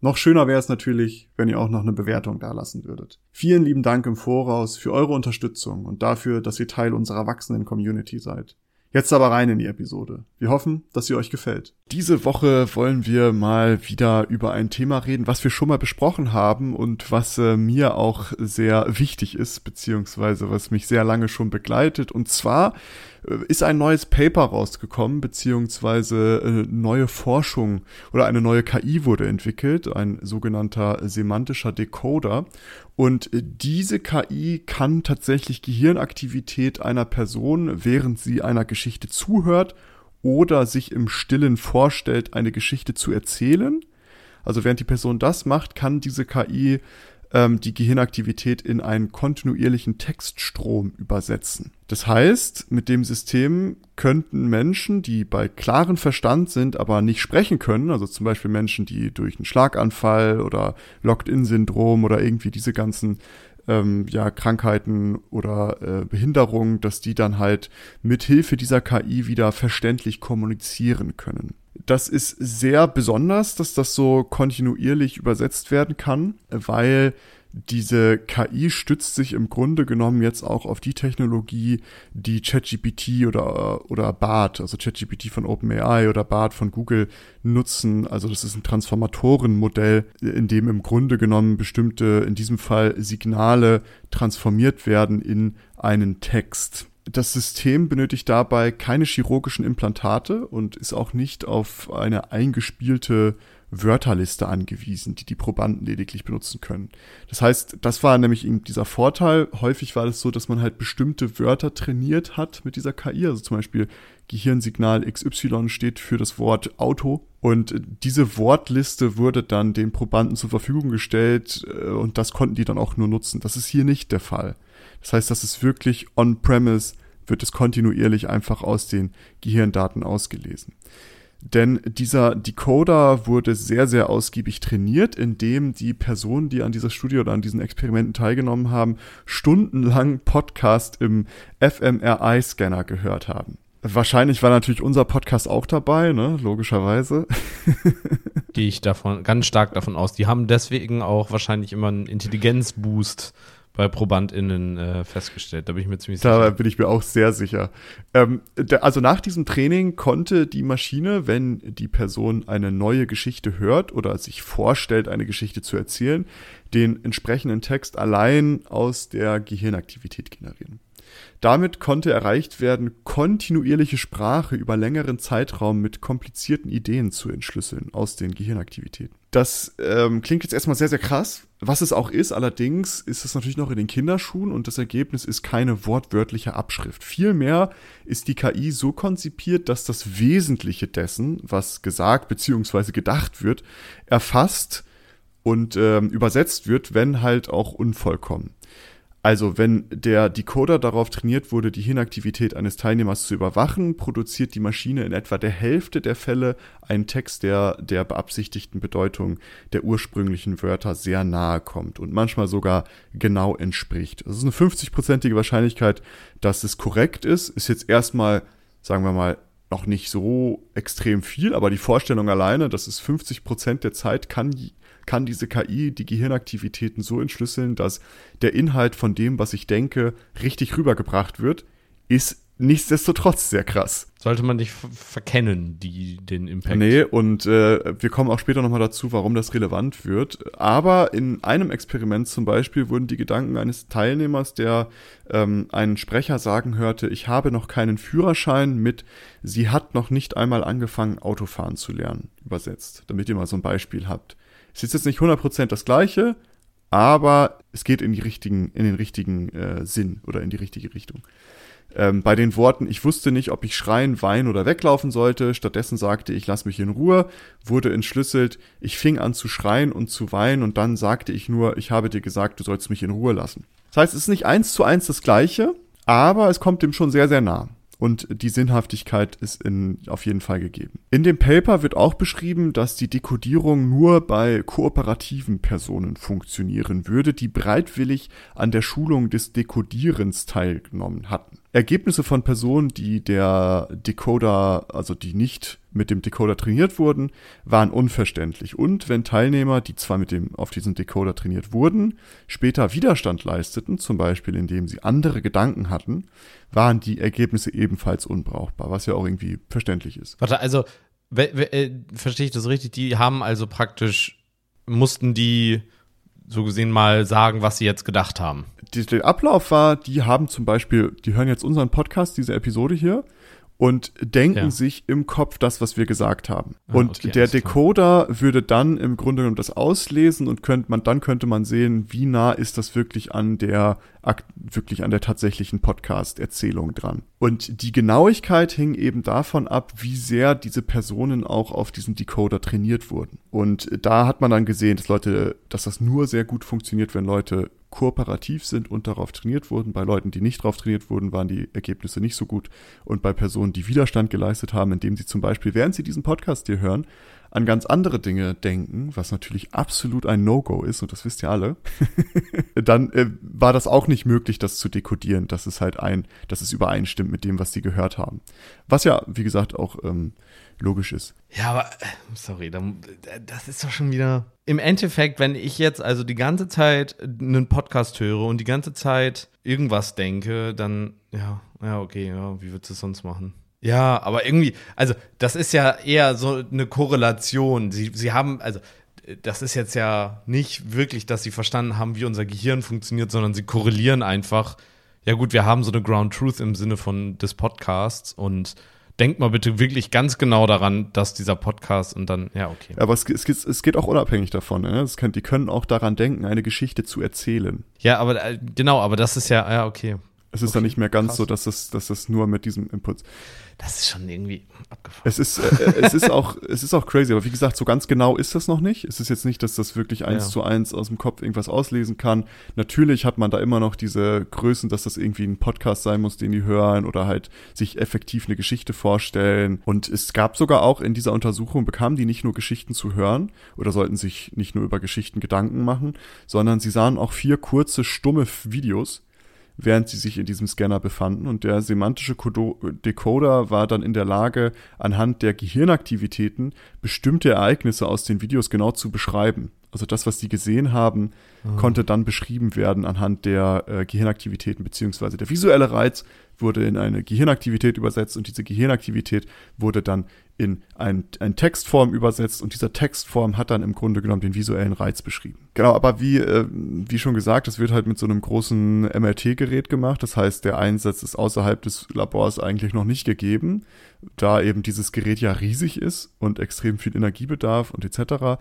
Noch schöner wäre es natürlich, wenn ihr auch noch eine Bewertung dalassen würdet. Vielen lieben Dank im Voraus für eure Unterstützung und dafür, dass ihr Teil unserer wachsenden Community seid. Jetzt aber rein in die Episode. Wir hoffen, dass sie euch gefällt. Diese Woche wollen wir mal wieder über ein Thema reden, was wir schon mal besprochen haben und was äh, mir auch sehr wichtig ist, beziehungsweise was mich sehr lange schon begleitet. Und zwar äh, ist ein neues Paper rausgekommen, beziehungsweise äh, neue Forschung oder eine neue KI wurde entwickelt, ein sogenannter semantischer Decoder. Und äh, diese KI kann tatsächlich Gehirnaktivität einer Person, während sie einer Geschichte zuhört oder sich im Stillen vorstellt, eine Geschichte zu erzählen. Also während die Person das macht, kann diese KI ähm, die Gehirnaktivität in einen kontinuierlichen Textstrom übersetzen. Das heißt, mit dem System könnten Menschen, die bei klarem Verstand sind, aber nicht sprechen können, also zum Beispiel Menschen, die durch einen Schlaganfall oder Locked-in-Syndrom oder irgendwie diese ganzen ähm, ja, Krankheiten oder äh, Behinderungen, dass die dann halt mit Hilfe dieser KI wieder verständlich kommunizieren können. Das ist sehr besonders, dass das so kontinuierlich übersetzt werden kann, weil diese KI stützt sich im Grunde genommen jetzt auch auf die Technologie, die ChatGPT oder, oder BART, also ChatGPT von OpenAI oder BART von Google nutzen. Also das ist ein Transformatorenmodell, in dem im Grunde genommen bestimmte, in diesem Fall Signale transformiert werden in einen Text. Das System benötigt dabei keine chirurgischen Implantate und ist auch nicht auf eine eingespielte Wörterliste angewiesen, die die Probanden lediglich benutzen können. Das heißt, das war nämlich eben dieser Vorteil. Häufig war es so, dass man halt bestimmte Wörter trainiert hat mit dieser KI. Also zum Beispiel Gehirnsignal XY steht für das Wort Auto. Und diese Wortliste wurde dann den Probanden zur Verfügung gestellt äh, und das konnten die dann auch nur nutzen. Das ist hier nicht der Fall. Das heißt, das ist wirklich on-premise, wird es kontinuierlich einfach aus den Gehirndaten ausgelesen. Denn dieser Decoder wurde sehr, sehr ausgiebig trainiert, indem die Personen, die an dieser Studie oder an diesen Experimenten teilgenommen haben, stundenlang Podcast im fMRI-Scanner gehört haben. Wahrscheinlich war natürlich unser Podcast auch dabei, ne? Logischerweise. Gehe ich davon ganz stark davon aus. Die haben deswegen auch wahrscheinlich immer einen Intelligenzboost bei ProbandInnen äh, festgestellt. Da bin ich mir ziemlich sicher. Da bin ich mir auch sehr sicher. Ähm, der, also nach diesem Training konnte die Maschine, wenn die Person eine neue Geschichte hört oder sich vorstellt, eine Geschichte zu erzählen, den entsprechenden Text allein aus der Gehirnaktivität generieren. Damit konnte erreicht werden, kontinuierliche Sprache über längeren Zeitraum mit komplizierten Ideen zu entschlüsseln aus den Gehirnaktivitäten. Das ähm, klingt jetzt erstmal sehr, sehr krass. Was es auch ist, allerdings ist es natürlich noch in den Kinderschuhen und das Ergebnis ist keine wortwörtliche Abschrift. Vielmehr ist die KI so konzipiert, dass das Wesentliche dessen, was gesagt bzw. gedacht wird, erfasst und ähm, übersetzt wird, wenn halt auch unvollkommen. Also, wenn der Decoder darauf trainiert wurde, die Hirnaktivität eines Teilnehmers zu überwachen, produziert die Maschine in etwa der Hälfte der Fälle einen Text, der der beabsichtigten Bedeutung der ursprünglichen Wörter sehr nahe kommt und manchmal sogar genau entspricht. Das ist eine 50-prozentige Wahrscheinlichkeit, dass es korrekt ist. Ist jetzt erstmal, sagen wir mal, noch nicht so extrem viel, aber die Vorstellung alleine, dass es 50 Prozent der Zeit kann kann diese KI die Gehirnaktivitäten so entschlüsseln, dass der Inhalt von dem, was ich denke, richtig rübergebracht wird, ist nichtsdestotrotz sehr krass. Sollte man nicht verkennen, die, den Impact. Nee, und äh, wir kommen auch später nochmal dazu, warum das relevant wird. Aber in einem Experiment zum Beispiel wurden die Gedanken eines Teilnehmers, der ähm, einen Sprecher sagen hörte, ich habe noch keinen Führerschein mit, sie hat noch nicht einmal angefangen, Autofahren zu lernen, übersetzt, damit ihr mal so ein Beispiel habt. Es ist jetzt nicht 100% das gleiche, aber es geht in, die richtigen, in den richtigen äh, Sinn oder in die richtige Richtung. Ähm, bei den Worten, ich wusste nicht, ob ich schreien, weinen oder weglaufen sollte, stattdessen sagte ich, lass mich in Ruhe, wurde entschlüsselt, ich fing an zu schreien und zu weinen und dann sagte ich nur, ich habe dir gesagt, du sollst mich in Ruhe lassen. Das heißt, es ist nicht eins zu eins das gleiche, aber es kommt dem schon sehr, sehr nah. Und die Sinnhaftigkeit ist in, auf jeden Fall gegeben. In dem Paper wird auch beschrieben, dass die Dekodierung nur bei kooperativen Personen funktionieren würde, die bereitwillig an der Schulung des Dekodierens teilgenommen hatten. Ergebnisse von Personen, die der Decoder, also die nicht mit dem Decoder trainiert wurden, waren unverständlich. Und wenn Teilnehmer, die zwar mit dem, auf diesem Decoder trainiert wurden, später Widerstand leisteten, zum Beispiel indem sie andere Gedanken hatten, waren die Ergebnisse ebenfalls unbrauchbar, was ja auch irgendwie verständlich ist. Warte, also, äh, verstehe ich das richtig? Die haben also praktisch, mussten die so gesehen mal sagen, was sie jetzt gedacht haben. Der Ablauf war, die haben zum Beispiel, die hören jetzt unseren Podcast, diese Episode hier, und denken ja. sich im Kopf das, was wir gesagt haben. Ah, und okay, der Decoder klar. würde dann im Grunde genommen das auslesen und könnte man, dann könnte man sehen, wie nah ist das wirklich an der, wirklich an der tatsächlichen Podcast-Erzählung dran. Und die Genauigkeit hing eben davon ab, wie sehr diese Personen auch auf diesem Decoder trainiert wurden. Und da hat man dann gesehen, dass Leute, dass das nur sehr gut funktioniert, wenn Leute kooperativ sind und darauf trainiert wurden. Bei Leuten, die nicht darauf trainiert wurden, waren die Ergebnisse nicht so gut. Und bei Personen, die Widerstand geleistet haben, indem sie zum Beispiel, während sie diesen Podcast hier hören, an ganz andere Dinge denken, was natürlich absolut ein No-Go ist, und das wisst ihr alle, dann äh, war das auch nicht möglich, das zu dekodieren, dass es halt ein, dass es übereinstimmt mit dem, was sie gehört haben. Was ja, wie gesagt, auch ähm, logisch ist. Ja, aber, äh, sorry, das ist doch schon wieder. Im Endeffekt, wenn ich jetzt also die ganze Zeit einen Podcast höre und die ganze Zeit irgendwas denke, dann, ja, ja, okay, ja, wie würdest du es sonst machen? Ja, aber irgendwie, also das ist ja eher so eine Korrelation. Sie, sie haben, also das ist jetzt ja nicht wirklich, dass sie verstanden haben, wie unser Gehirn funktioniert, sondern sie korrelieren einfach. Ja gut, wir haben so eine Ground Truth im Sinne von des Podcasts und denkt mal bitte wirklich ganz genau daran, dass dieser Podcast und dann, ja, okay. Aber es, es, geht, es geht auch unabhängig davon. Ne? Kann, die können auch daran denken, eine Geschichte zu erzählen. Ja, aber äh, genau, aber das ist ja, ja, okay. Es ist okay, dann nicht mehr ganz krass. so, dass es, dass es nur mit diesem Impuls. Das ist schon irgendwie abgefahren. Es ist, äh, es ist auch, es ist auch crazy, aber wie gesagt, so ganz genau ist das noch nicht. Es ist jetzt nicht, dass das wirklich eins ja. zu eins aus dem Kopf irgendwas auslesen kann. Natürlich hat man da immer noch diese Größen, dass das irgendwie ein Podcast sein muss, den die hören oder halt sich effektiv eine Geschichte vorstellen. Und es gab sogar auch in dieser Untersuchung, bekamen die nicht nur Geschichten zu hören oder sollten sich nicht nur über Geschichten Gedanken machen, sondern sie sahen auch vier kurze, stumme Videos während sie sich in diesem Scanner befanden. Und der semantische Decoder war dann in der Lage, anhand der Gehirnaktivitäten bestimmte Ereignisse aus den Videos genau zu beschreiben. Also das, was sie gesehen haben, mhm. konnte dann beschrieben werden anhand der äh, Gehirnaktivitäten, beziehungsweise der visuelle Reiz wurde in eine Gehirnaktivität übersetzt und diese Gehirnaktivität wurde dann in ein, ein Textform übersetzt und dieser Textform hat dann im Grunde genommen den visuellen Reiz beschrieben. Genau, aber wie, äh, wie schon gesagt, das wird halt mit so einem großen MRT-Gerät gemacht. Das heißt, der Einsatz ist außerhalb des Labors eigentlich noch nicht gegeben, da eben dieses Gerät ja riesig ist und extrem viel Energiebedarf und etc.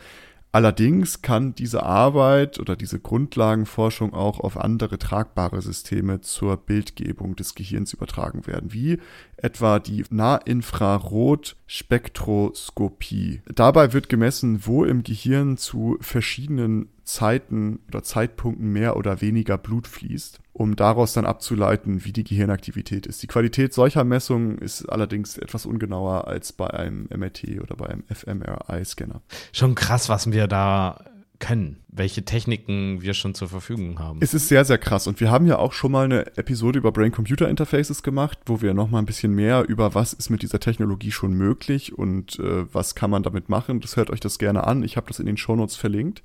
Allerdings kann diese Arbeit oder diese Grundlagenforschung auch auf andere tragbare Systeme zur Bildgebung des Gehirns übertragen werden, wie etwa die Nahinfrarotspektroskopie. Dabei wird gemessen, wo im Gehirn zu verschiedenen Zeiten oder Zeitpunkten mehr oder weniger Blut fließt, um daraus dann abzuleiten, wie die Gehirnaktivität ist. Die Qualität solcher Messungen ist allerdings etwas ungenauer als bei einem MRT oder bei einem fMRI-Scanner. Schon krass, was wir da können, welche Techniken wir schon zur Verfügung haben. Es ist sehr, sehr krass. Und wir haben ja auch schon mal eine Episode über Brain-Computer-Interfaces gemacht, wo wir noch mal ein bisschen mehr über was ist mit dieser Technologie schon möglich und äh, was kann man damit machen. Das hört euch das gerne an. Ich habe das in den Shownotes verlinkt.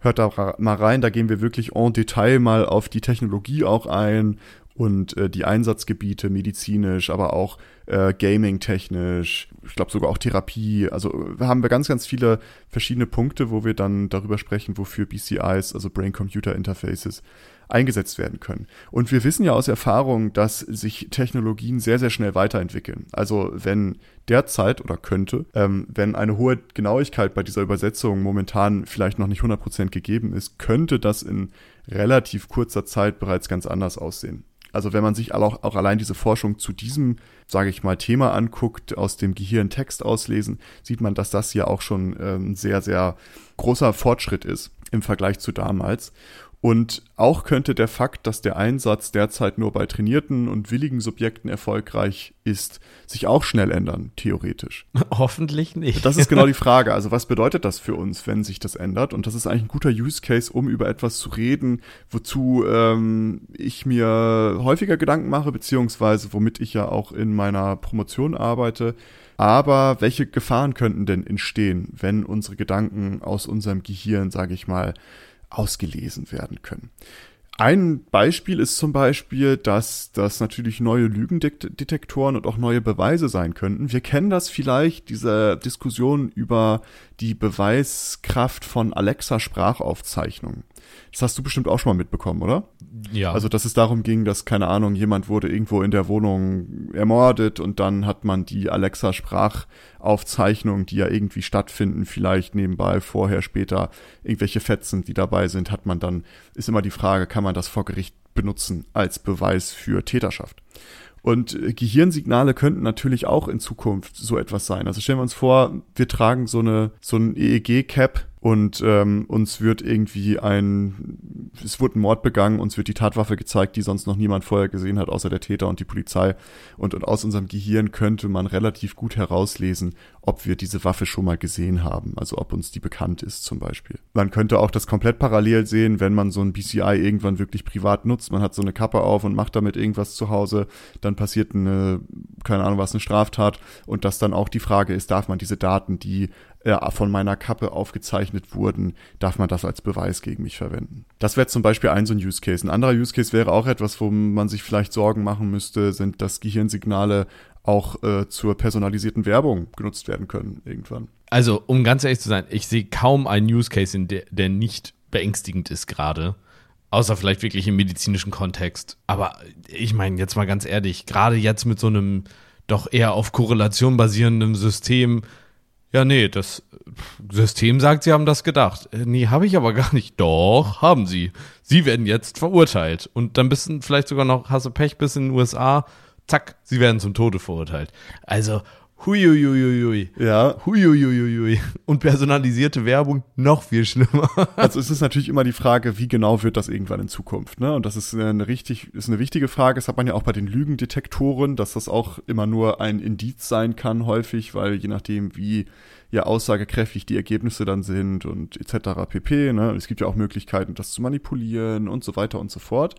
Hört da mal rein, da gehen wir wirklich en Detail mal auf die Technologie auch ein und äh, die Einsatzgebiete medizinisch, aber auch äh, Gaming-technisch, ich glaube sogar auch Therapie. Also haben wir ganz, ganz viele verschiedene Punkte, wo wir dann darüber sprechen, wofür BCIs, also Brain-Computer-Interfaces, eingesetzt werden können. Und wir wissen ja aus Erfahrung, dass sich Technologien sehr, sehr schnell weiterentwickeln. Also wenn derzeit oder könnte, ähm, wenn eine hohe Genauigkeit bei dieser Übersetzung momentan vielleicht noch nicht 100% gegeben ist, könnte das in relativ kurzer Zeit bereits ganz anders aussehen. Also wenn man sich auch, auch allein diese Forschung zu diesem, sage ich mal, Thema anguckt, aus dem Gehirn Text auslesen, sieht man, dass das ja auch schon ähm, sehr, sehr großer Fortschritt ist im Vergleich zu damals. Und auch könnte der Fakt, dass der Einsatz derzeit nur bei trainierten und willigen Subjekten erfolgreich ist, sich auch schnell ändern, theoretisch. Hoffentlich nicht. Das ist genau die Frage. Also was bedeutet das für uns, wenn sich das ändert? Und das ist eigentlich ein guter Use Case, um über etwas zu reden, wozu ähm, ich mir häufiger Gedanken mache, beziehungsweise womit ich ja auch in meiner Promotion arbeite. Aber welche Gefahren könnten denn entstehen, wenn unsere Gedanken aus unserem Gehirn, sage ich mal, ausgelesen werden können. Ein Beispiel ist zum Beispiel, dass das natürlich neue Lügendetektoren und auch neue Beweise sein könnten. Wir kennen das vielleicht, diese Diskussion über die Beweiskraft von Alexa-Sprachaufzeichnungen. Das hast du bestimmt auch schon mal mitbekommen, oder? Ja. Also, dass es darum ging, dass, keine Ahnung, jemand wurde irgendwo in der Wohnung ermordet und dann hat man die Alexa-Sprachaufzeichnungen, die ja irgendwie stattfinden, vielleicht nebenbei, vorher, später, irgendwelche Fetzen, die dabei sind, hat man dann, ist immer die Frage, kann man das vor Gericht benutzen als Beweis für Täterschaft? Und äh, Gehirnsignale könnten natürlich auch in Zukunft so etwas sein. Also stellen wir uns vor, wir tragen so eine so ein EEG-Cap und ähm, uns wird irgendwie ein, es wurde ein Mord begangen, uns wird die Tatwaffe gezeigt, die sonst noch niemand vorher gesehen hat, außer der Täter und die Polizei. Und, und aus unserem Gehirn könnte man relativ gut herauslesen, ob wir diese Waffe schon mal gesehen haben, also ob uns die bekannt ist zum Beispiel. Man könnte auch das komplett parallel sehen, wenn man so ein BCI irgendwann wirklich privat nutzt. Man hat so eine Kappe auf und macht damit irgendwas zu Hause, dann passiert eine, keine Ahnung was, eine Straftat und dass dann auch die Frage ist, darf man diese Daten, die äh, von meiner Kappe aufgezeichnet wurden, darf man das als Beweis gegen mich verwenden. Das wäre zum Beispiel ein so ein Use Case. Ein anderer Use Case wäre auch etwas, wo man sich vielleicht Sorgen machen müsste, sind, dass Gehirnsignale auch äh, zur personalisierten Werbung genutzt werden können irgendwann. Also, um ganz ehrlich zu sein, ich sehe kaum einen Use Case, in der, der nicht beängstigend ist gerade. Außer vielleicht wirklich im medizinischen Kontext. Aber ich meine, jetzt mal ganz ehrlich, gerade jetzt mit so einem doch eher auf Korrelation basierenden System, ja, nee, das System sagt, sie haben das gedacht. Äh, nee, habe ich aber gar nicht. Doch, haben sie. Sie werden jetzt verurteilt. Und dann bist du vielleicht sogar noch, hast du Pech bis in den USA, zack, sie werden zum Tode verurteilt. Also, Huiuiuiui. Ja. Huiuiuiui. Und personalisierte Werbung noch viel schlimmer. Also es ist natürlich immer die Frage, wie genau wird das irgendwann in Zukunft, ne? Und das ist eine richtig, ist eine wichtige Frage. Das hat man ja auch bei den Lügendetektoren, dass das auch immer nur ein Indiz sein kann, häufig, weil je nachdem, wie ja aussagekräftig die Ergebnisse dann sind und etc. pp. Ne? Es gibt ja auch Möglichkeiten, das zu manipulieren und so weiter und so fort.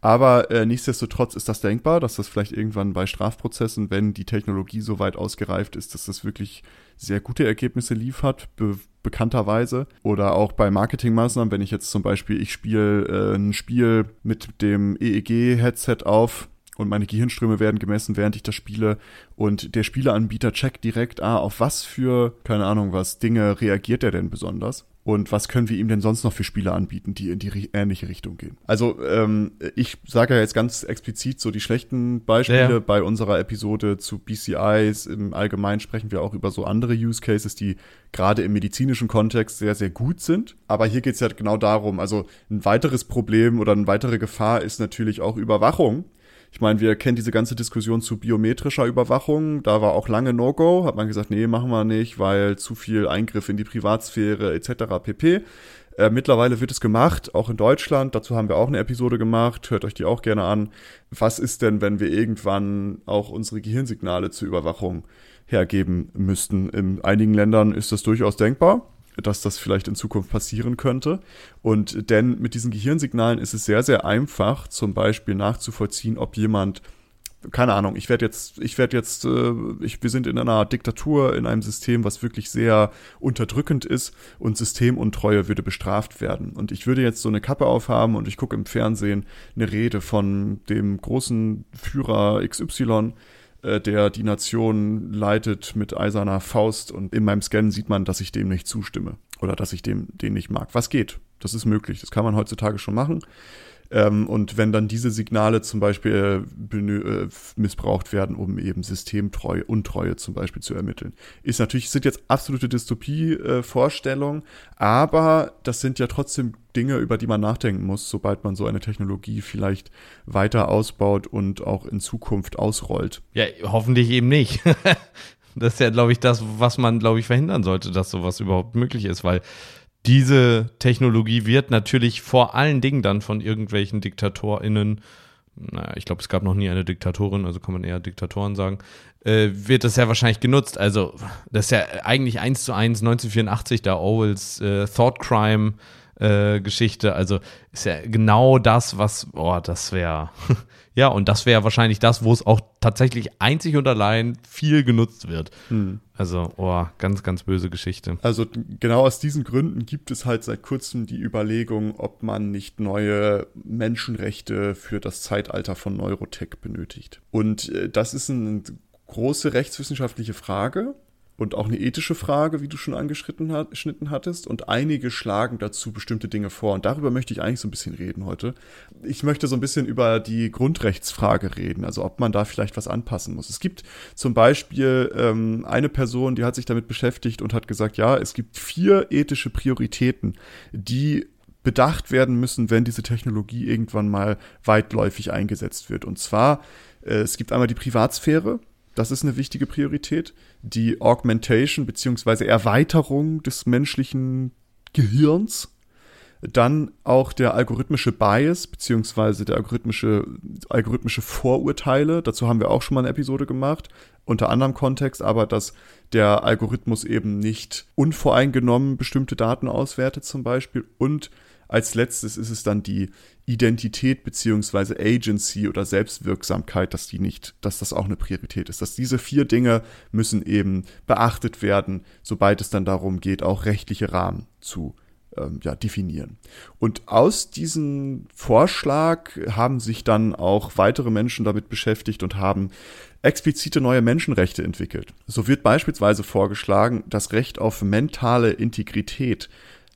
Aber äh, nichtsdestotrotz ist das denkbar, dass das vielleicht irgendwann bei Strafprozessen, wenn die Technologie so weit ausgereift ist, dass das wirklich sehr gute Ergebnisse liefert, be bekannterweise. Oder auch bei Marketingmaßnahmen, wenn ich jetzt zum Beispiel, ich spiele äh, ein Spiel mit dem EEG-Headset auf, und meine Gehirnströme werden gemessen, während ich das spiele. Und der Spieleanbieter checkt direkt, ah, auf was für, keine Ahnung was, Dinge reagiert er denn besonders? Und was können wir ihm denn sonst noch für Spiele anbieten, die in die ähnliche Richtung gehen? Also ähm, ich sage ja jetzt ganz explizit so die schlechten Beispiele. Ja. Bei unserer Episode zu BCIs im Allgemeinen sprechen wir auch über so andere Use Cases, die gerade im medizinischen Kontext sehr, sehr gut sind. Aber hier geht es ja genau darum, also ein weiteres Problem oder eine weitere Gefahr ist natürlich auch Überwachung. Ich meine, wir kennen diese ganze Diskussion zu biometrischer Überwachung. Da war auch lange No-Go. Hat man gesagt, nee, machen wir nicht, weil zu viel Eingriff in die Privatsphäre etc. pp. Äh, mittlerweile wird es gemacht, auch in Deutschland. Dazu haben wir auch eine Episode gemacht. Hört euch die auch gerne an. Was ist denn, wenn wir irgendwann auch unsere Gehirnsignale zur Überwachung hergeben müssten? In einigen Ländern ist das durchaus denkbar dass das vielleicht in Zukunft passieren könnte. Und denn mit diesen Gehirnsignalen ist es sehr, sehr einfach, zum Beispiel nachzuvollziehen, ob jemand keine Ahnung, ich werde jetzt, ich werde jetzt, äh, ich, wir sind in einer Diktatur, in einem System, was wirklich sehr unterdrückend ist und Systemuntreue würde bestraft werden. Und ich würde jetzt so eine Kappe aufhaben und ich gucke im Fernsehen eine Rede von dem großen Führer XY äh, der die Nation leitet mit eiserner Faust und in meinem Scan sieht man, dass ich dem nicht zustimme oder dass ich dem den nicht mag. Was geht? Das ist möglich. Das kann man heutzutage schon machen. Ähm, und wenn dann diese Signale zum Beispiel äh, missbraucht werden, um eben Systemtreue, Untreue zum Beispiel zu ermitteln, ist natürlich, sind jetzt absolute Dystopie-Vorstellungen, aber das sind ja trotzdem Dinge, über die man nachdenken muss, sobald man so eine Technologie vielleicht weiter ausbaut und auch in Zukunft ausrollt. Ja, hoffentlich eben nicht. das ist ja, glaube ich, das, was man, glaube ich, verhindern sollte, dass sowas überhaupt möglich ist, weil diese Technologie wird natürlich vor allen Dingen dann von irgendwelchen DiktatorInnen, naja, ich glaube, es gab noch nie eine Diktatorin, also kann man eher Diktatoren sagen, äh, wird das ja wahrscheinlich genutzt. Also, das ist ja eigentlich eins zu eins 1984, da Orwells äh, Thought Crime äh, Geschichte. Also ist ja genau das, was, oh, das wäre, ja, und das wäre wahrscheinlich das, wo es auch tatsächlich einzig und allein viel genutzt wird. Hm. Also, oh, ganz, ganz böse Geschichte. Also genau aus diesen Gründen gibt es halt seit kurzem die Überlegung, ob man nicht neue Menschenrechte für das Zeitalter von Neurotech benötigt. Und äh, das ist eine große rechtswissenschaftliche Frage und auch eine ethische Frage, wie du schon angeschnitten hat, hattest. Und einige schlagen dazu bestimmte Dinge vor. Und darüber möchte ich eigentlich so ein bisschen reden heute. Ich möchte so ein bisschen über die Grundrechtsfrage reden, also ob man da vielleicht was anpassen muss. Es gibt zum Beispiel ähm, eine Person, die hat sich damit beschäftigt und hat gesagt, ja, es gibt vier ethische Prioritäten, die bedacht werden müssen, wenn diese Technologie irgendwann mal weitläufig eingesetzt wird. Und zwar, äh, es gibt einmal die Privatsphäre, das ist eine wichtige Priorität. Die Augmentation beziehungsweise Erweiterung des menschlichen Gehirns. Dann auch der algorithmische Bias beziehungsweise der algorithmische, algorithmische Vorurteile. Dazu haben wir auch schon mal eine Episode gemacht. Unter anderem Kontext, aber dass der Algorithmus eben nicht unvoreingenommen bestimmte Daten auswertet zum Beispiel und als letztes ist es dann die Identität beziehungsweise Agency oder Selbstwirksamkeit, dass die nicht, dass das auch eine Priorität ist. Dass diese vier Dinge müssen eben beachtet werden, sobald es dann darum geht, auch rechtliche Rahmen zu ähm, ja, definieren. Und aus diesem Vorschlag haben sich dann auch weitere Menschen damit beschäftigt und haben explizite neue Menschenrechte entwickelt. So wird beispielsweise vorgeschlagen, das Recht auf mentale Integrität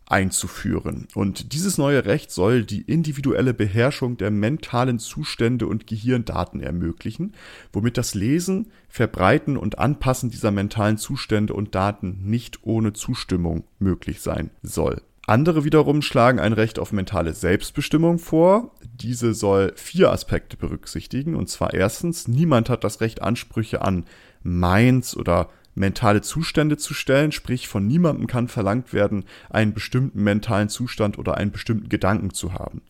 einzuführen. Und dieses neue Recht soll die individuelle Beherrschung der mentalen Zustände und Gehirndaten ermöglichen, womit das Lesen, Verbreiten und Anpassen dieser mentalen Zustände und Daten nicht ohne Zustimmung möglich sein soll. Andere wiederum schlagen ein Recht auf mentale Selbstbestimmung vor. Diese soll vier Aspekte berücksichtigen. Und zwar erstens, niemand hat das Recht, Ansprüche an Minds oder mentale Zustände zu stellen, sprich von niemandem kann verlangt werden, einen bestimmten mentalen Zustand oder einen bestimmten Gedanken zu haben.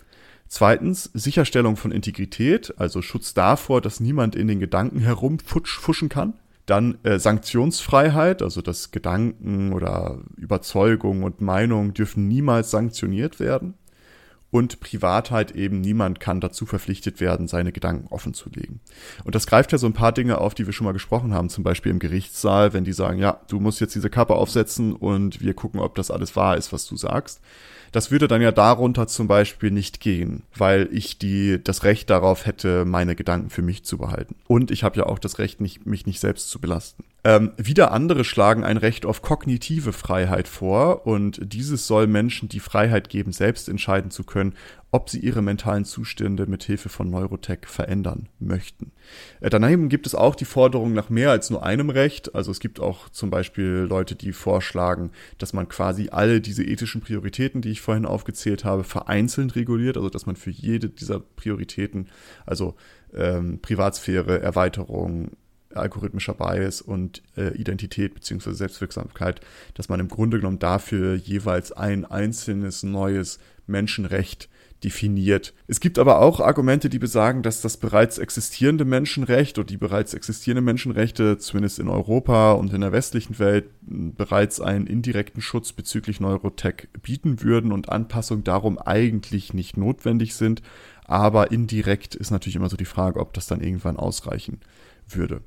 Zweitens, Sicherstellung von Integrität, also Schutz davor, dass niemand in den Gedanken herumfuschen kann. Dann äh, Sanktionsfreiheit, also dass Gedanken oder Überzeugungen und Meinungen dürfen niemals sanktioniert werden und Privatheit eben niemand kann dazu verpflichtet werden, seine Gedanken offen zu legen. Und das greift ja so ein paar Dinge auf, die wir schon mal gesprochen haben, zum Beispiel im Gerichtssaal, wenn die sagen, ja, du musst jetzt diese Kappe aufsetzen und wir gucken, ob das alles wahr ist, was du sagst. Das würde dann ja darunter zum Beispiel nicht gehen, weil ich die, das Recht darauf hätte, meine Gedanken für mich zu behalten. Und ich habe ja auch das Recht, nicht, mich nicht selbst zu belasten. Ähm, wieder andere schlagen ein Recht auf kognitive Freiheit vor und dieses soll Menschen die Freiheit geben, selbst entscheiden zu können, ob sie ihre mentalen Zustände mit Hilfe von Neurotech verändern möchten. Äh, daneben gibt es auch die Forderung nach mehr als nur einem Recht. Also es gibt auch zum Beispiel Leute, die vorschlagen, dass man quasi alle diese ethischen Prioritäten, die ich vorhin aufgezählt habe, vereinzelt reguliert. Also dass man für jede dieser Prioritäten, also ähm, Privatsphäre, Erweiterung, algorithmischer Bias und äh, Identität bzw. Selbstwirksamkeit, dass man im Grunde genommen dafür jeweils ein einzelnes neues Menschenrecht definiert. Es gibt aber auch Argumente, die besagen, dass das bereits existierende Menschenrecht oder die bereits existierenden Menschenrechte, zumindest in Europa und in der westlichen Welt, bereits einen indirekten Schutz bezüglich Neurotech bieten würden und Anpassungen darum eigentlich nicht notwendig sind. Aber indirekt ist natürlich immer so die Frage, ob das dann irgendwann ausreichen würde.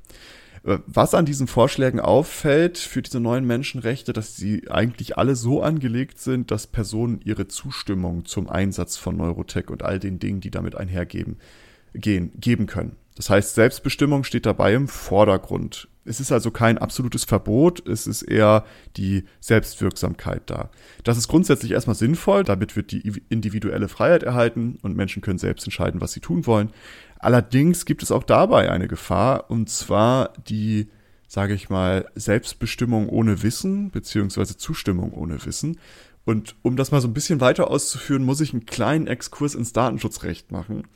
Äh, was an diesen Vorschlägen auffällt für diese neuen Menschenrechte, dass sie eigentlich alle so angelegt sind, dass Personen ihre Zustimmung zum Einsatz von Neurotech und all den Dingen, die damit einhergehen, gehen, geben können. Das heißt, Selbstbestimmung steht dabei im Vordergrund. Es ist also kein absolutes Verbot, es ist eher die Selbstwirksamkeit da. Das ist grundsätzlich erstmal sinnvoll, damit wird die individuelle Freiheit erhalten und Menschen können selbst entscheiden, was sie tun wollen. Allerdings gibt es auch dabei eine Gefahr, und zwar die, sage ich mal, Selbstbestimmung ohne Wissen, beziehungsweise Zustimmung ohne Wissen. Und um das mal so ein bisschen weiter auszuführen, muss ich einen kleinen Exkurs ins Datenschutzrecht machen.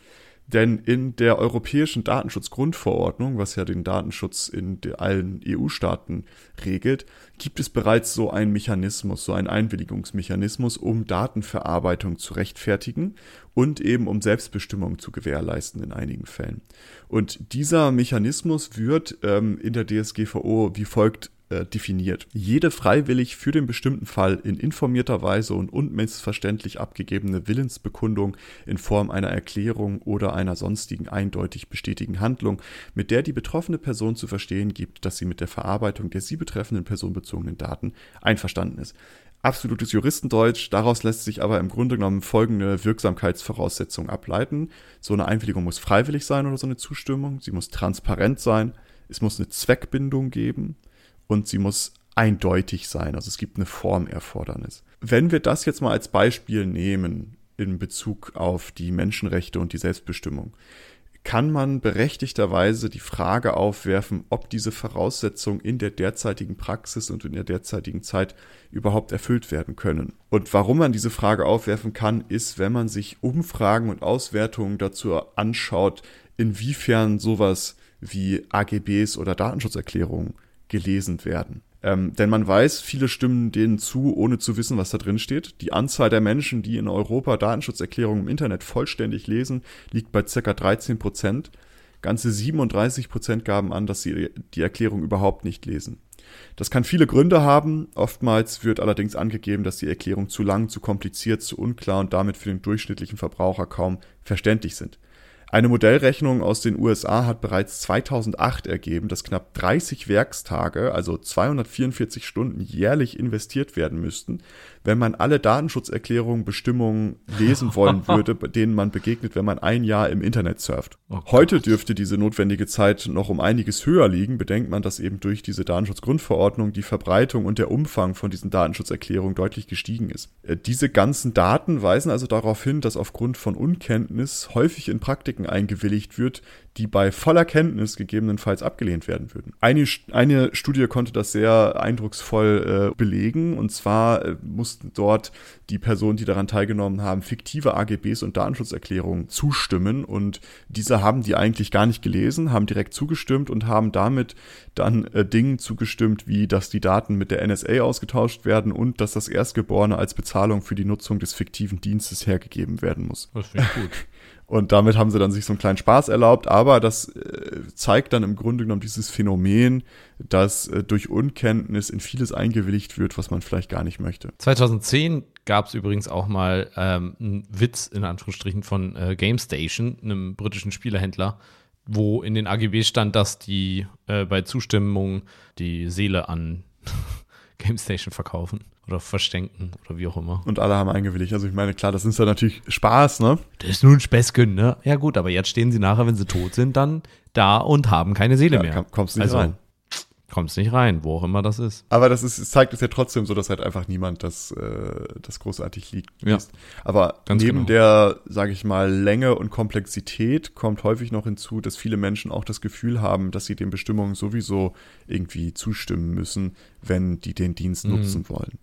Denn in der Europäischen Datenschutzgrundverordnung, was ja den Datenschutz in allen EU-Staaten regelt, gibt es bereits so einen Mechanismus, so einen Einwilligungsmechanismus, um Datenverarbeitung zu rechtfertigen und eben um Selbstbestimmung zu gewährleisten in einigen Fällen. Und dieser Mechanismus wird ähm, in der DSGVO wie folgt äh, definiert. Jede freiwillig für den bestimmten Fall in informierter Weise und unmissverständlich abgegebene Willensbekundung in Form einer Erklärung oder einer sonstigen eindeutig bestätigen Handlung, mit der die betroffene Person zu verstehen gibt, dass sie mit der Verarbeitung der sie betreffenden personenbezogenen Daten einverstanden ist. Absolutes Juristendeutsch, daraus lässt sich aber im Grunde genommen folgende Wirksamkeitsvoraussetzung ableiten. So eine Einwilligung muss freiwillig sein oder so eine Zustimmung, sie muss transparent sein, es muss eine Zweckbindung geben, und sie muss eindeutig sein. Also es gibt eine Formerfordernis. Wenn wir das jetzt mal als Beispiel nehmen in Bezug auf die Menschenrechte und die Selbstbestimmung, kann man berechtigterweise die Frage aufwerfen, ob diese Voraussetzungen in der derzeitigen Praxis und in der derzeitigen Zeit überhaupt erfüllt werden können. Und warum man diese Frage aufwerfen kann, ist, wenn man sich Umfragen und Auswertungen dazu anschaut, inwiefern sowas wie AGBs oder Datenschutzerklärungen gelesen werden. Ähm, denn man weiß, viele stimmen denen zu, ohne zu wissen, was da drin steht. Die Anzahl der Menschen, die in Europa Datenschutzerklärungen im Internet vollständig lesen, liegt bei ca. 13 Prozent. Ganze 37 Prozent gaben an, dass sie die Erklärung überhaupt nicht lesen. Das kann viele Gründe haben. Oftmals wird allerdings angegeben, dass die Erklärungen zu lang, zu kompliziert, zu unklar und damit für den durchschnittlichen Verbraucher kaum verständlich sind. Eine Modellrechnung aus den USA hat bereits 2008 ergeben, dass knapp 30 Werkstage, also 244 Stunden jährlich investiert werden müssten, wenn man alle Datenschutzerklärungen, Bestimmungen lesen wollen würde, denen man begegnet, wenn man ein Jahr im Internet surft. Oh Heute dürfte diese notwendige Zeit noch um einiges höher liegen, bedenkt man, dass eben durch diese Datenschutzgrundverordnung die Verbreitung und der Umfang von diesen Datenschutzerklärungen deutlich gestiegen ist. Äh, diese ganzen Daten weisen also darauf hin, dass aufgrund von Unkenntnis häufig in Praktiken eingewilligt wird, die bei voller Kenntnis gegebenenfalls abgelehnt werden würden. Eine, eine Studie konnte das sehr eindrucksvoll äh, belegen und zwar äh, mussten dort die Personen, die daran teilgenommen haben, fiktive AGBs und Datenschutzerklärungen zustimmen und diese haben die eigentlich gar nicht gelesen, haben direkt zugestimmt und haben damit dann äh, Dingen zugestimmt, wie dass die Daten mit der NSA ausgetauscht werden und dass das Erstgeborene als Bezahlung für die Nutzung des fiktiven Dienstes hergegeben werden muss. Das finde ich gut. Und damit haben sie dann sich so einen kleinen Spaß erlaubt, aber das äh, zeigt dann im Grunde genommen dieses Phänomen, dass äh, durch Unkenntnis in vieles eingewilligt wird, was man vielleicht gar nicht möchte. 2010 gab es übrigens auch mal ähm, einen Witz in Anführungsstrichen von äh, GameStation, einem britischen Spielehändler, wo in den AGB stand, dass die äh, bei Zustimmung die Seele an GameStation verkaufen oder verstenken oder wie auch immer. Und alle haben eingewilligt. Also ich meine, klar, das ist ja natürlich Spaß, ne? Das ist nur ein Späßchen, ne? Ja gut, aber jetzt stehen sie nachher, wenn sie tot sind, dann da und haben keine Seele ja, mehr. Kommst nicht also, rein kommst nicht rein, wo auch immer das ist. Aber das ist, zeigt es ja trotzdem so, dass halt einfach niemand das, äh, das großartig liegt. Ja. Aber neben genau. der, sage ich mal, Länge und Komplexität kommt häufig noch hinzu, dass viele Menschen auch das Gefühl haben, dass sie den Bestimmungen sowieso irgendwie zustimmen müssen, wenn die den Dienst mhm. nutzen wollen.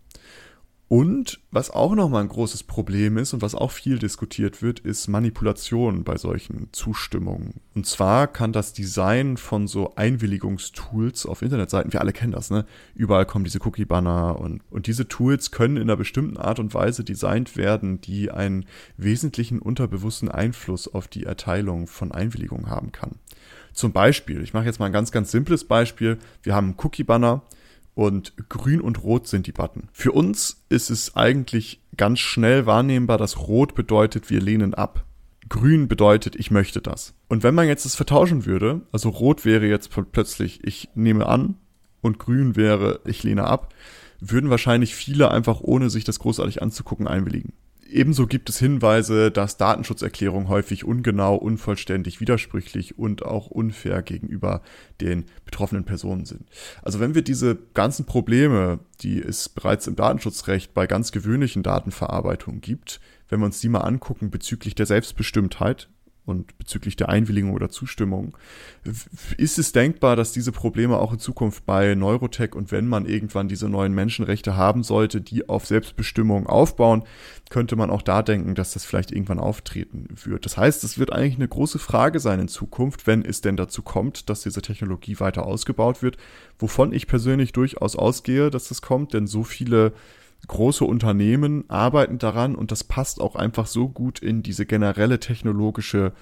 Und was auch nochmal ein großes Problem ist und was auch viel diskutiert wird, ist Manipulation bei solchen Zustimmungen. Und zwar kann das Design von so Einwilligungstools auf Internetseiten, wir alle kennen das, ne? Überall kommen diese Cookie-Banner und, und diese Tools können in einer bestimmten Art und Weise designt werden, die einen wesentlichen unterbewussten Einfluss auf die Erteilung von Einwilligungen haben kann. Zum Beispiel, ich mache jetzt mal ein ganz, ganz simples Beispiel. Wir haben einen Cookie-Banner, und grün und rot sind die Button. Für uns ist es eigentlich ganz schnell wahrnehmbar, dass rot bedeutet, wir lehnen ab. Grün bedeutet, ich möchte das. Und wenn man jetzt das vertauschen würde, also rot wäre jetzt plötzlich, ich nehme an und grün wäre, ich lehne ab, würden wahrscheinlich viele einfach ohne sich das großartig anzugucken einwilligen. Ebenso gibt es Hinweise, dass Datenschutzerklärungen häufig ungenau, unvollständig, widersprüchlich und auch unfair gegenüber den betroffenen Personen sind. Also wenn wir diese ganzen Probleme, die es bereits im Datenschutzrecht bei ganz gewöhnlichen Datenverarbeitungen gibt, wenn wir uns die mal angucken bezüglich der Selbstbestimmtheit und bezüglich der Einwilligung oder Zustimmung. Ist es denkbar, dass diese Probleme auch in Zukunft bei Neurotech und wenn man irgendwann diese neuen Menschenrechte haben sollte, die auf Selbstbestimmung aufbauen, könnte man auch da denken, dass das vielleicht irgendwann auftreten wird. Das heißt, es wird eigentlich eine große Frage sein in Zukunft, wenn es denn dazu kommt, dass diese Technologie weiter ausgebaut wird, wovon ich persönlich durchaus ausgehe, dass das kommt, denn so viele große Unternehmen arbeiten daran und das passt auch einfach so gut in diese generelle technologische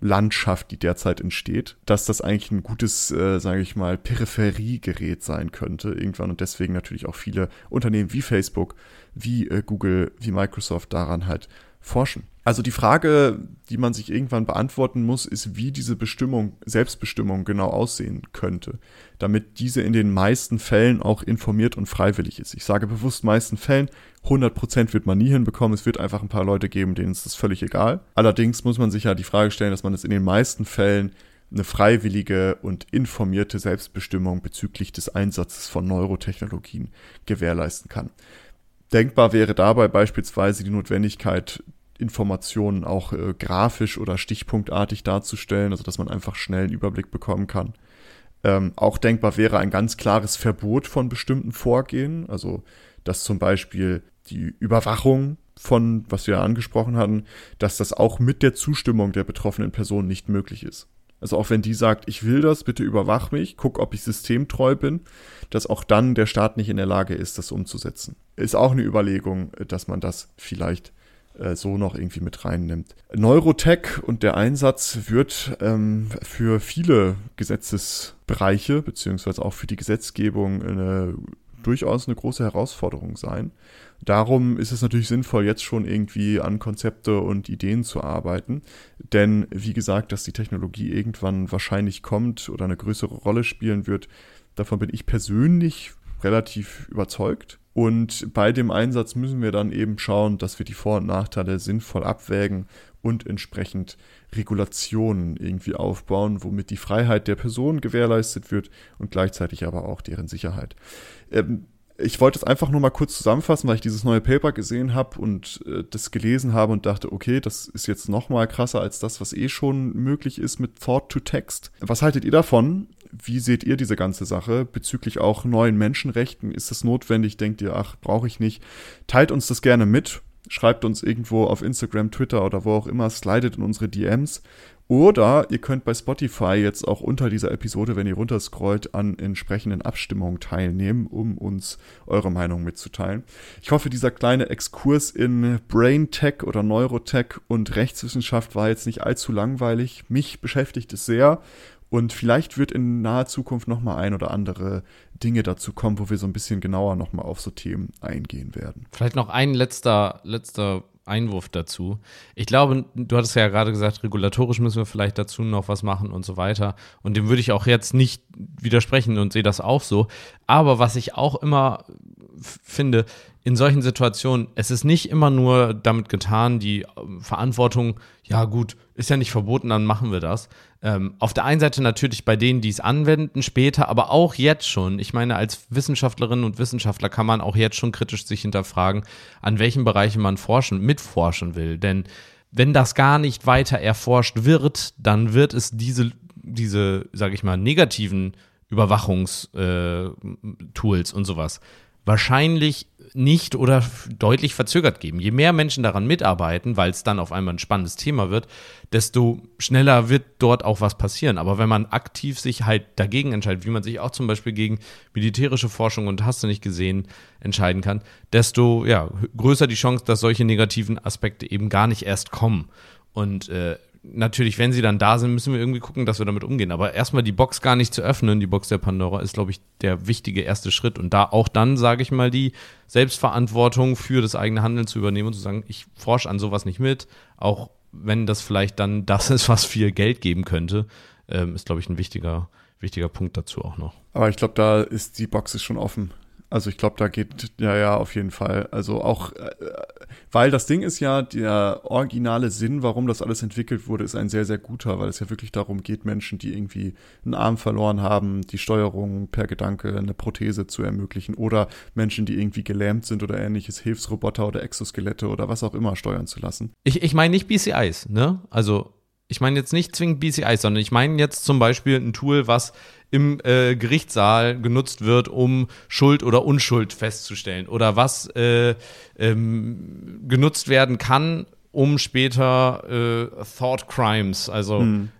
Landschaft, die derzeit entsteht, dass das eigentlich ein gutes, äh, sage ich mal, Peripheriegerät sein könnte irgendwann und deswegen natürlich auch viele Unternehmen wie Facebook, wie äh, Google, wie Microsoft daran halt forschen. Also die Frage, die man sich irgendwann beantworten muss, ist, wie diese Bestimmung, Selbstbestimmung genau aussehen könnte, damit diese in den meisten Fällen auch informiert und freiwillig ist. Ich sage bewusst meisten Fällen, 100% wird man nie hinbekommen, es wird einfach ein paar Leute geben, denen ist das völlig egal. Allerdings muss man sich ja die Frage stellen, dass man es in den meisten Fällen eine freiwillige und informierte Selbstbestimmung bezüglich des Einsatzes von Neurotechnologien gewährleisten kann. Denkbar wäre dabei beispielsweise die Notwendigkeit, Informationen auch äh, grafisch oder stichpunktartig darzustellen, also dass man einfach schnell einen Überblick bekommen kann. Ähm, auch denkbar wäre ein ganz klares Verbot von bestimmten Vorgehen, also dass zum Beispiel die Überwachung von, was wir angesprochen hatten, dass das auch mit der Zustimmung der betroffenen Person nicht möglich ist. Also auch wenn die sagt, ich will das, bitte überwach mich, guck, ob ich systemtreu bin, dass auch dann der Staat nicht in der Lage ist, das umzusetzen. Ist auch eine Überlegung, dass man das vielleicht äh, so noch irgendwie mit reinnimmt. Neurotech und der Einsatz wird ähm, für viele Gesetzesbereiche beziehungsweise auch für die Gesetzgebung eine, durchaus eine große Herausforderung sein. Darum ist es natürlich sinnvoll, jetzt schon irgendwie an Konzepte und Ideen zu arbeiten. Denn wie gesagt, dass die Technologie irgendwann wahrscheinlich kommt oder eine größere Rolle spielen wird, davon bin ich persönlich relativ überzeugt. Und bei dem Einsatz müssen wir dann eben schauen, dass wir die Vor- und Nachteile sinnvoll abwägen und entsprechend Regulationen irgendwie aufbauen, womit die Freiheit der Person gewährleistet wird und gleichzeitig aber auch deren Sicherheit. Ähm, ich wollte es einfach nur mal kurz zusammenfassen, weil ich dieses neue Paper gesehen habe und äh, das gelesen habe und dachte, okay, das ist jetzt noch mal krasser als das, was eh schon möglich ist mit Thought to Text. Was haltet ihr davon? Wie seht ihr diese ganze Sache bezüglich auch neuen Menschenrechten? Ist es notwendig? Denkt ihr, ach, brauche ich nicht? Teilt uns das gerne mit. Schreibt uns irgendwo auf Instagram, Twitter oder wo auch immer, slidet in unsere DMs. Oder ihr könnt bei Spotify jetzt auch unter dieser Episode, wenn ihr runterscrollt, an entsprechenden Abstimmungen teilnehmen, um uns eure Meinung mitzuteilen. Ich hoffe, dieser kleine Exkurs in Brain Tech oder Neurotech und Rechtswissenschaft war jetzt nicht allzu langweilig. Mich beschäftigt es sehr und vielleicht wird in naher Zukunft noch mal ein oder andere Dinge dazu kommen, wo wir so ein bisschen genauer noch mal auf so Themen eingehen werden. Vielleicht noch ein letzter, letzter Einwurf dazu. Ich glaube, du hattest ja gerade gesagt, regulatorisch müssen wir vielleicht dazu noch was machen und so weiter. Und dem würde ich auch jetzt nicht widersprechen und sehe das auch so. Aber was ich auch immer finde, in solchen Situationen, es ist nicht immer nur damit getan, die ähm, Verantwortung, ja gut, ist ja nicht verboten, dann machen wir das. Ähm, auf der einen Seite natürlich bei denen, die es anwenden, später, aber auch jetzt schon. Ich meine, als Wissenschaftlerinnen und Wissenschaftler kann man auch jetzt schon kritisch sich hinterfragen, an welchen Bereichen man forschen, mitforschen will. Denn wenn das gar nicht weiter erforscht wird, dann wird es diese, diese, sage ich mal, negativen Überwachungstools äh, und sowas wahrscheinlich nicht oder deutlich verzögert geben. Je mehr Menschen daran mitarbeiten, weil es dann auf einmal ein spannendes Thema wird, desto schneller wird dort auch was passieren. Aber wenn man aktiv sich halt dagegen entscheidet, wie man sich auch zum Beispiel gegen militärische Forschung und hast du nicht gesehen entscheiden kann, desto ja, größer die Chance, dass solche negativen Aspekte eben gar nicht erst kommen. Und äh, natürlich, wenn sie dann da sind, müssen wir irgendwie gucken, dass wir damit umgehen. Aber erstmal die Box gar nicht zu öffnen, die Box der Pandora, ist, glaube ich, der wichtige erste Schritt. Und da auch dann, sage ich mal, die Selbstverantwortung für das eigene Handeln zu übernehmen und zu sagen, ich forsche an sowas nicht mit, auch wenn das vielleicht dann das ist, was viel Geld geben könnte, ähm, ist, glaube ich, ein wichtiger, wichtiger Punkt dazu auch noch. Aber ich glaube, da ist die Box ist schon offen. Also ich glaube, da geht, ja, ja, auf jeden Fall. Also auch, äh, weil das Ding ist ja, der originale Sinn, warum das alles entwickelt wurde, ist ein sehr, sehr guter, weil es ja wirklich darum geht, Menschen, die irgendwie einen Arm verloren haben, die Steuerung per Gedanke, eine Prothese zu ermöglichen oder Menschen, die irgendwie gelähmt sind oder ähnliches, Hilfsroboter oder Exoskelette oder was auch immer steuern zu lassen. Ich, ich meine nicht BCIs, ne? Also ich meine jetzt nicht zwingend BCI, sondern ich meine jetzt zum Beispiel ein Tool, was im äh, Gerichtssaal genutzt wird, um Schuld oder Unschuld festzustellen oder was äh, ähm, genutzt werden kann, um später äh, Thought Crimes, also hm.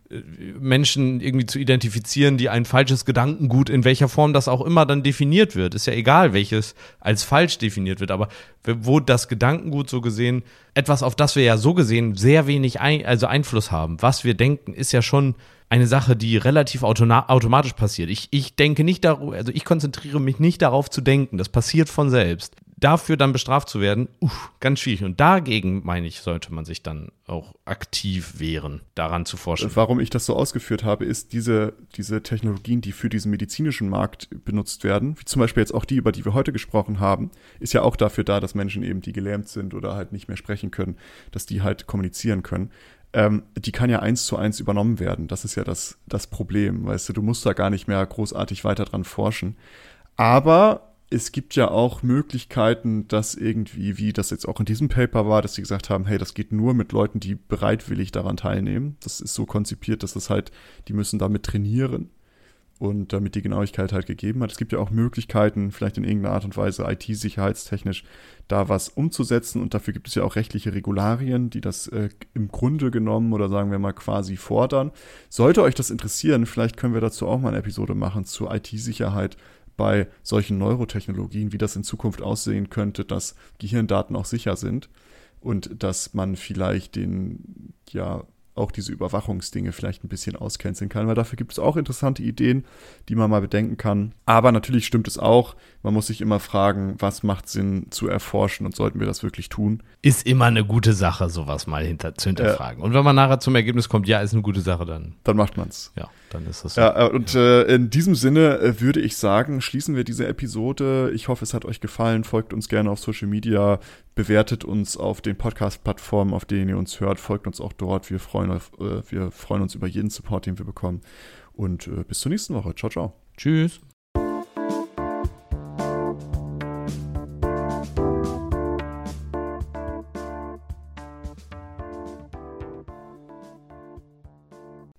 Menschen irgendwie zu identifizieren, die ein falsches Gedankengut, in welcher Form das auch immer dann definiert wird. Ist ja egal, welches als falsch definiert wird, aber wo das Gedankengut so gesehen, etwas, auf das wir ja so gesehen sehr wenig ein, also Einfluss haben, was wir denken, ist ja schon eine Sache, die relativ automatisch passiert. Ich, ich denke nicht darüber, also ich konzentriere mich nicht darauf zu denken. Das passiert von selbst dafür dann bestraft zu werden, uff, ganz schwierig. Und dagegen, meine ich, sollte man sich dann auch aktiv wehren, daran zu forschen. Warum ich das so ausgeführt habe, ist diese, diese Technologien, die für diesen medizinischen Markt benutzt werden, wie zum Beispiel jetzt auch die, über die wir heute gesprochen haben, ist ja auch dafür da, dass Menschen eben, die gelähmt sind oder halt nicht mehr sprechen können, dass die halt kommunizieren können. Ähm, die kann ja eins zu eins übernommen werden. Das ist ja das, das Problem, weißt du, du musst da gar nicht mehr großartig weiter dran forschen. Aber es gibt ja auch Möglichkeiten, dass irgendwie, wie das jetzt auch in diesem Paper war, dass sie gesagt haben, hey, das geht nur mit Leuten, die bereitwillig daran teilnehmen. Das ist so konzipiert, dass das halt, die müssen damit trainieren und damit die Genauigkeit halt gegeben hat. Es gibt ja auch Möglichkeiten, vielleicht in irgendeiner Art und Weise IT-sicherheitstechnisch da was umzusetzen und dafür gibt es ja auch rechtliche Regularien, die das äh, im Grunde genommen oder sagen wir mal quasi fordern. Sollte euch das interessieren, vielleicht können wir dazu auch mal eine Episode machen zur IT-Sicherheit bei solchen Neurotechnologien, wie das in Zukunft aussehen könnte, dass Gehirndaten auch sicher sind und dass man vielleicht den ja auch diese Überwachungsdinge vielleicht ein bisschen auscanceln kann, weil dafür gibt es auch interessante Ideen, die man mal bedenken kann. Aber natürlich stimmt es auch, man muss sich immer fragen, was macht Sinn zu erforschen und sollten wir das wirklich tun? Ist immer eine gute Sache, sowas mal hinter, zu hinterfragen. Ja. Und wenn man nachher zum Ergebnis kommt, ja, ist eine gute Sache, dann. Dann macht man's. Ja, dann ist das so. Ja, äh, und äh, in diesem Sinne äh, würde ich sagen, schließen wir diese Episode. Ich hoffe, es hat euch gefallen. Folgt uns gerne auf Social Media, bewertet uns auf den Podcast-Plattformen, auf denen ihr uns hört, folgt uns auch dort. Wir freuen, auf, äh, wir freuen uns über jeden Support, den wir bekommen. Und äh, bis zur nächsten Woche. Ciao, ciao. Tschüss.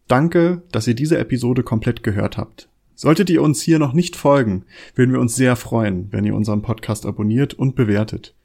Danke, dass ihr diese Episode komplett gehört habt. Solltet ihr uns hier noch nicht folgen, würden wir uns sehr freuen, wenn ihr unseren Podcast abonniert und bewertet.